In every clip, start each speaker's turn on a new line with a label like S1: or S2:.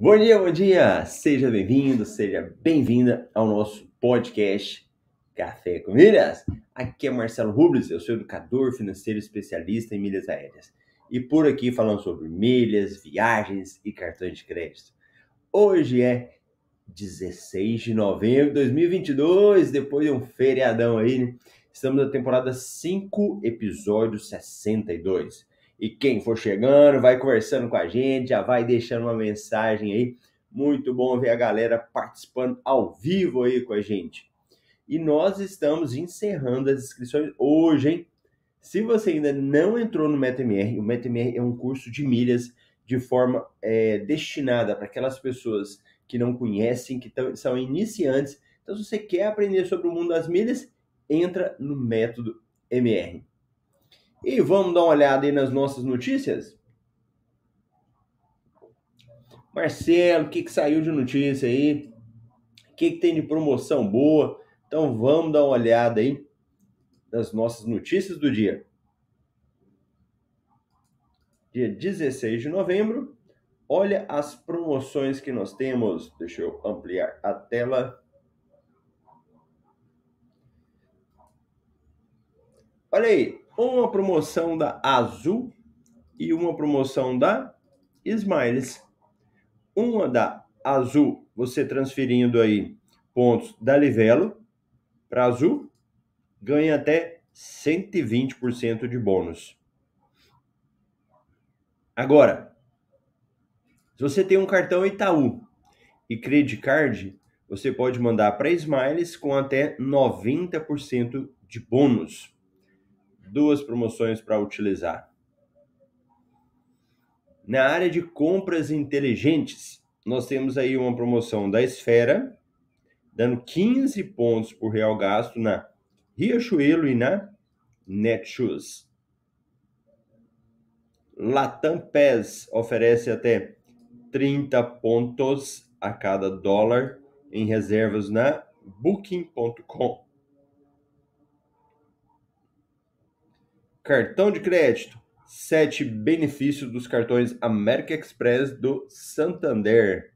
S1: Bom dia, bom dia! Seja bem-vindo, seja bem-vinda ao nosso podcast Café com Milhas. Aqui é Marcelo Rubles, eu sou educador financeiro especialista em milhas aéreas. E por aqui falando sobre milhas, viagens e cartões de crédito. Hoje é 16 de novembro de 2022, depois de um feriadão aí, né? Estamos na temporada 5, episódio 62. E quem for chegando, vai conversando com a gente, já vai deixando uma mensagem aí. Muito bom ver a galera participando ao vivo aí com a gente. E nós estamos encerrando as inscrições hoje, hein? Se você ainda não entrou no MetaMR, o MetaMR é um curso de milhas de forma é, destinada para aquelas pessoas que não conhecem, que tão, são iniciantes. Então, se você quer aprender sobre o mundo das milhas, entra no método MR. E vamos dar uma olhada aí nas nossas notícias? Marcelo, o que, que saiu de notícia aí? O que, que tem de promoção boa? Então vamos dar uma olhada aí nas nossas notícias do dia. Dia 16 de novembro. Olha as promoções que nós temos. Deixa eu ampliar a tela. Olha aí, uma promoção da Azul e uma promoção da Smiles. Uma da Azul, você transferindo aí pontos da Livelo para Azul, ganha até 120% de bônus. Agora, se você tem um cartão Itaú e Credit Card, você pode mandar para Smiles com até 90% de bônus duas promoções para utilizar. Na área de compras inteligentes, nós temos aí uma promoção da Esfera, dando 15 pontos por real gasto na Riachuelo e na Netshoes. Latam PES oferece até 30 pontos a cada dólar em reservas na Booking.com. Cartão de crédito. Sete benefícios dos cartões América Express do Santander.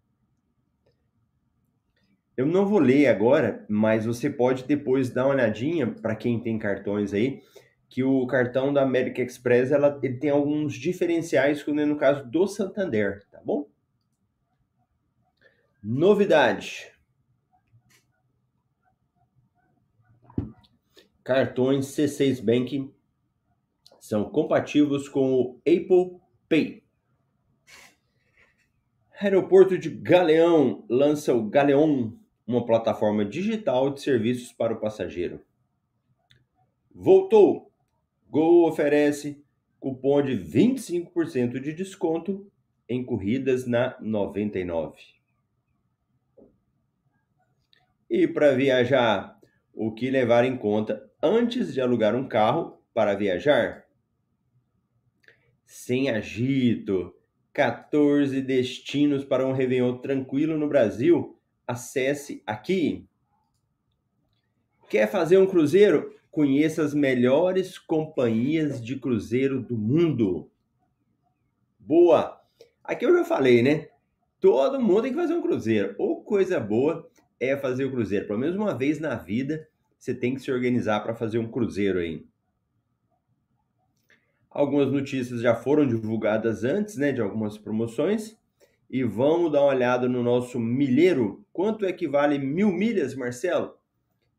S1: Eu não vou ler agora, mas você pode depois dar uma olhadinha para quem tem cartões aí, que o cartão da América Express ela, ele tem alguns diferenciais, como no caso do Santander, tá bom? Novidade. Cartões C6 Banking são compatíveis com o Apple Pay. Aeroporto de Galeão lança o Galeon, uma plataforma digital de serviços para o passageiro. Voltou! Gol oferece cupom de 25% de desconto em corridas na 99. E para viajar, o que levar em conta antes de alugar um carro para viajar? Sem agito, 14 destinos para um Réveillon tranquilo no Brasil, acesse aqui. Quer fazer um cruzeiro? Conheça as melhores companhias de cruzeiro do mundo. Boa! Aqui eu já falei, né? Todo mundo tem que fazer um cruzeiro. Ou coisa boa é fazer o cruzeiro. Pelo menos uma vez na vida, você tem que se organizar para fazer um cruzeiro aí. Algumas notícias já foram divulgadas antes, né, de algumas promoções. E vamos dar uma olhada no nosso milheiro. Quanto é que vale mil milhas, Marcelo?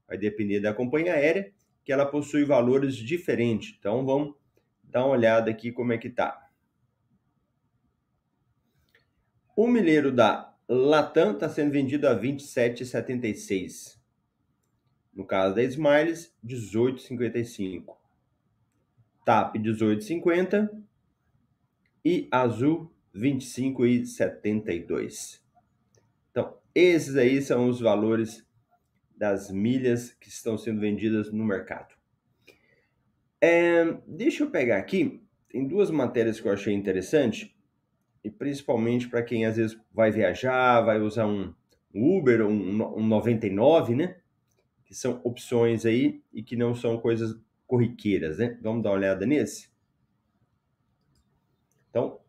S1: Vai depender da companhia aérea, que ela possui valores diferentes. Então vamos dar uma olhada aqui como é que tá. O milheiro da Latam está sendo vendido a 27,76. No caso da Smiles, 18,55. TAP 18,50 e Azul 25,72. Então, esses aí são os valores das milhas que estão sendo vendidas no mercado. É, deixa eu pegar aqui, tem duas matérias que eu achei interessante, e principalmente para quem às vezes vai viajar, vai usar um Uber, um, um 99, né? Que são opções aí e que não são coisas corriqueiras, né? Vamos dar uma olhada nesse? Então,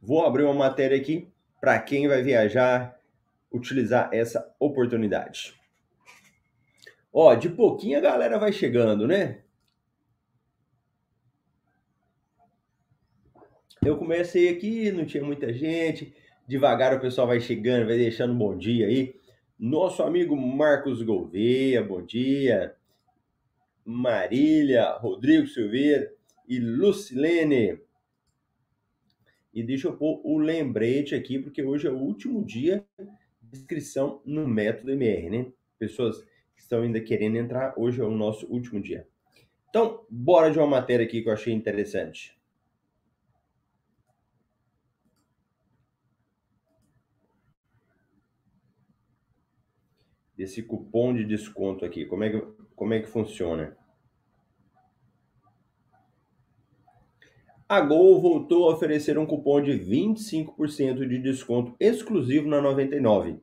S1: vou abrir uma matéria aqui para quem vai viajar utilizar essa oportunidade. Ó, de pouquinho a galera vai chegando, né? Eu comecei aqui, não tinha muita gente. Devagar o pessoal vai chegando, vai deixando um bom dia aí. Nosso amigo Marcos Gouveia, bom dia. Marília, Rodrigo Silveira e Lucilene. E deixa eu pôr o lembrete aqui, porque hoje é o último dia de inscrição no Método MR, né? Pessoas que estão ainda querendo entrar, hoje é o nosso último dia. Então, bora de uma matéria aqui que eu achei interessante. desse cupom de desconto aqui. Como é que, como é que funciona? A Gol voltou a oferecer um cupom de 25% de desconto exclusivo na 99.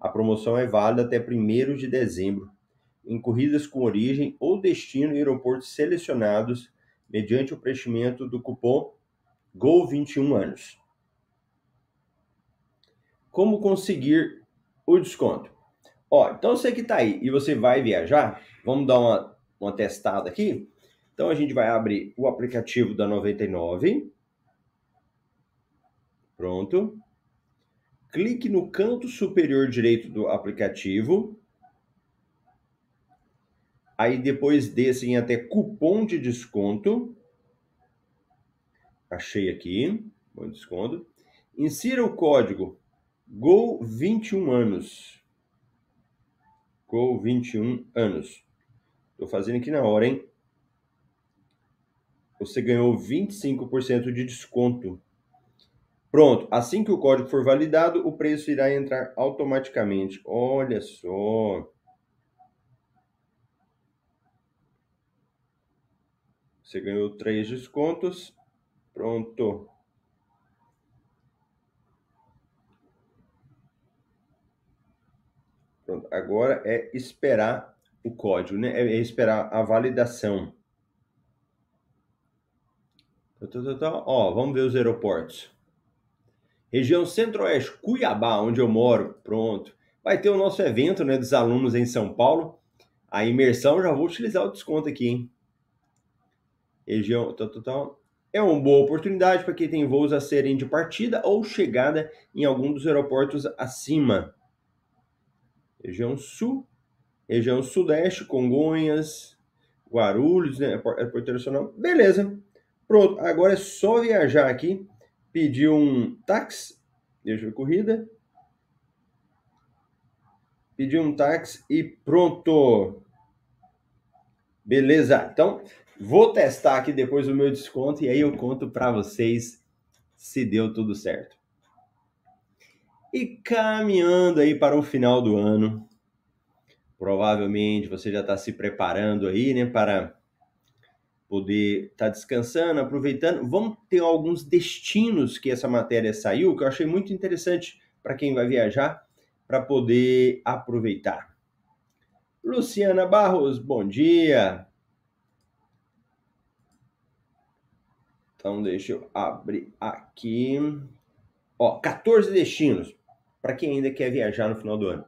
S1: A promoção é válida até 1 de dezembro em corridas com origem ou destino em aeroportos selecionados mediante o preenchimento do cupom GOL 21 anos. Como conseguir o desconto? Ó, então você que está aí e você vai viajar, vamos dar uma, uma testada aqui. Então a gente vai abrir o aplicativo da 99. Pronto. Clique no canto superior direito do aplicativo. Aí depois desce em até cupom de desconto. Achei aqui, bom desconto. Insira o código GO21 anos com 21 anos. Estou fazendo aqui na hora, hein? Você ganhou 25% de desconto. Pronto, assim que o código for validado, o preço irá entrar automaticamente. Olha só. Você ganhou três descontos. Pronto. Agora é esperar o código, né? É esperar a validação. Ó, vamos ver os aeroportos. Região Centro-Oeste, Cuiabá, onde eu moro. Pronto. Vai ter o nosso evento, né, dos alunos em São Paulo. A imersão, já vou utilizar o desconto aqui, hein? Região, tal. É uma boa oportunidade para quem tem voos a serem de partida ou chegada em algum dos aeroportos acima região sul, região sudeste, Congonhas, Guarulhos, né? Aeroporto Internacional. Beleza. Pronto. Agora é só viajar aqui, pedir um táxi, deixa a corrida. Pedir um táxi e pronto. Beleza. Então, vou testar aqui depois o meu desconto e aí eu conto para vocês se deu tudo certo. E caminhando aí para o final do ano, provavelmente você já está se preparando aí, né, para poder estar tá descansando, aproveitando. Vamos ter alguns destinos que essa matéria saiu, que eu achei muito interessante para quem vai viajar, para poder aproveitar. Luciana Barros, bom dia. Então, deixa eu abrir aqui. Ó, 14 destinos para quem ainda quer viajar no final do ano.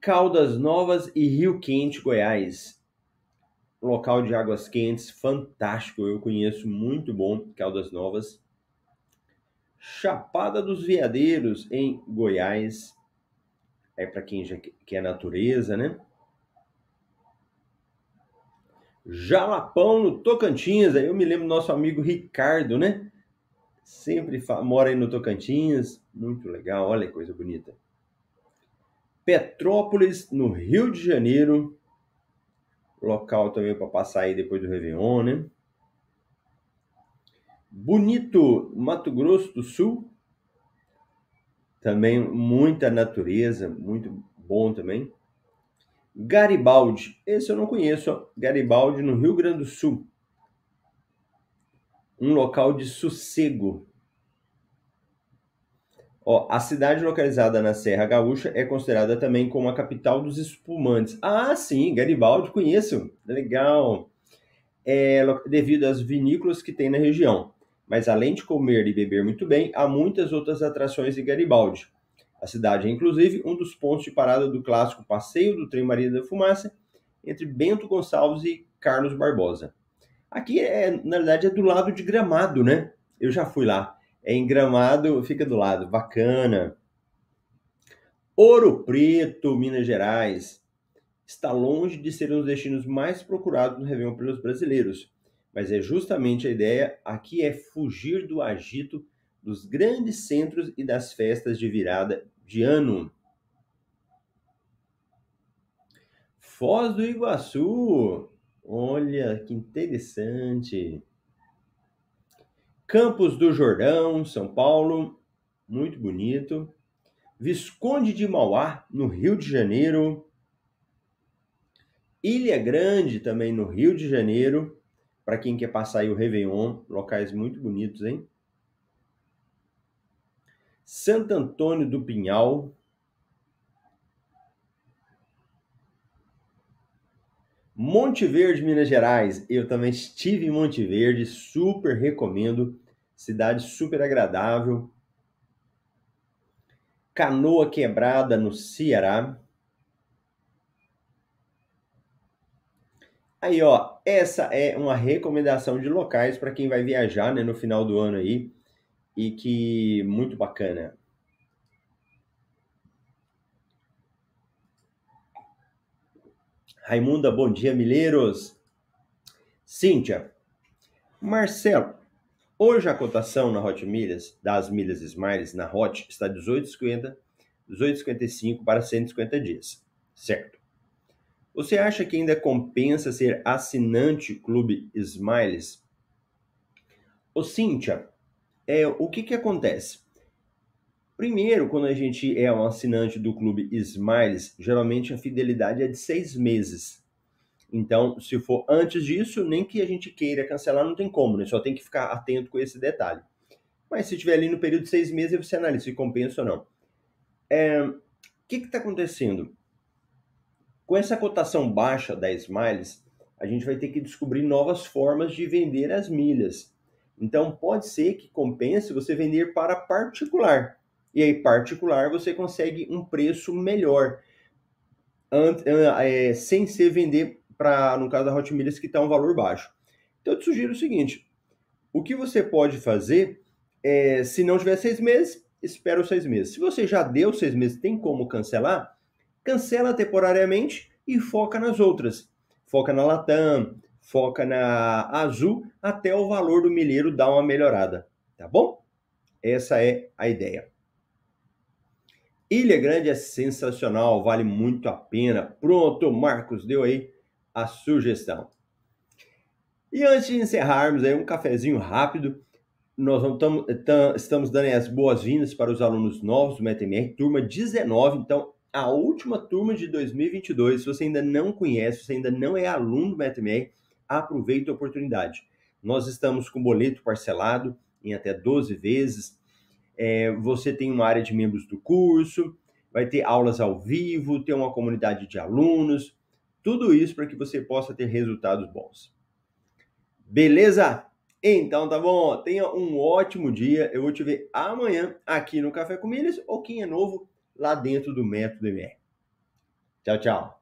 S1: Caldas Novas e Rio Quente, Goiás. Local de águas quentes fantástico, eu conheço muito bom Caldas Novas. Chapada dos Veadeiros, em Goiás. É para quem já quer natureza, né? Jalapão, no Tocantins. Aí eu me lembro do nosso amigo Ricardo, né? Sempre mora aí no Tocantins. Muito legal, olha que coisa bonita. Petrópolis, no Rio de Janeiro. Local também para passar aí depois do Réveillon, né? Bonito, Mato Grosso do Sul. Também muita natureza, muito bom também. Garibaldi, esse eu não conheço, ó. Garibaldi no Rio Grande do Sul. Um local de sossego. Ó, a cidade localizada na Serra Gaúcha é considerada também como a capital dos espumantes. Ah, sim, Garibaldi, conheço. Legal. É, devido às vinícolas que tem na região. Mas além de comer e beber muito bem, há muitas outras atrações em Garibaldi. A cidade é, inclusive, um dos pontos de parada do clássico Passeio do Trem Maria da Fumaça, entre Bento Gonçalves e Carlos Barbosa. Aqui, é, na verdade, é do lado de Gramado, né? Eu já fui lá. É em Gramado, fica do lado, bacana. Ouro Preto, Minas Gerais. Está longe de ser um dos destinos mais procurados no Réveillon pelos brasileiros mas é justamente a ideia aqui é fugir do agito dos grandes centros e das festas de virada de ano. Foz do Iguaçu, olha que interessante. Campos do Jordão, São Paulo, muito bonito. Visconde de Mauá, no Rio de Janeiro. Ilha Grande, também no Rio de Janeiro para quem quer passar aí o Réveillon, locais muito bonitos, hein? Santo Antônio do Pinhal. Monte Verde, Minas Gerais. Eu também estive em Monte Verde, super recomendo. Cidade super agradável. Canoa Quebrada, no Ceará. Aí, ó, essa é uma recomendação de locais para quem vai viajar, né, no final do ano aí, e que muito bacana. Raimunda, bom dia, Mileiros. Cíntia, Marcelo, hoje a cotação na Hot Milhas, das milhas Smiles na Hot, está 18,50, 18,55 para 150 dias, certo? Você acha que ainda compensa ser assinante Clube Smiles? Ô Cíntia, é, o que, que acontece? Primeiro, quando a gente é um assinante do Clube Smiles, geralmente a fidelidade é de seis meses. Então, se for antes disso, nem que a gente queira cancelar, não tem como, né? Só tem que ficar atento com esse detalhe. Mas se tiver ali no período de seis meses, você analisa se compensa ou não. É, o que está acontecendo? Com essa cotação baixa da Smiles, a gente vai ter que descobrir novas formas de vender as milhas. Então, pode ser que compense você vender para particular. E aí, particular, você consegue um preço melhor, é, sem ser vender para, no caso da Hot que está um valor baixo. Então, eu te sugiro o seguinte: o que você pode fazer é, se não tiver seis meses, espera os seis meses. Se você já deu seis meses, tem como cancelar? cancela temporariamente e foca nas outras. Foca na Latam, foca na Azul, até o valor do milheiro dar uma melhorada, tá bom? Essa é a ideia. Ilha Grande é sensacional, vale muito a pena. Pronto, Marcos deu aí a sugestão. E antes de encerrarmos aí um cafezinho rápido, nós tam, estamos dando as boas-vindas para os alunos novos do MetaMR, turma 19, então a última turma de 2022. Se você ainda não conhece, se você ainda não é aluno do MetaMR, aproveite a oportunidade. Nós estamos com boleto parcelado em até 12 vezes. É, você tem uma área de membros do curso, vai ter aulas ao vivo, ter uma comunidade de alunos, tudo isso para que você possa ter resultados bons. Beleza? Então tá bom, tenha um ótimo dia. Eu vou te ver amanhã aqui no Café com Milhas, ou quem é novo, lá dentro do método MR. Tchau, tchau.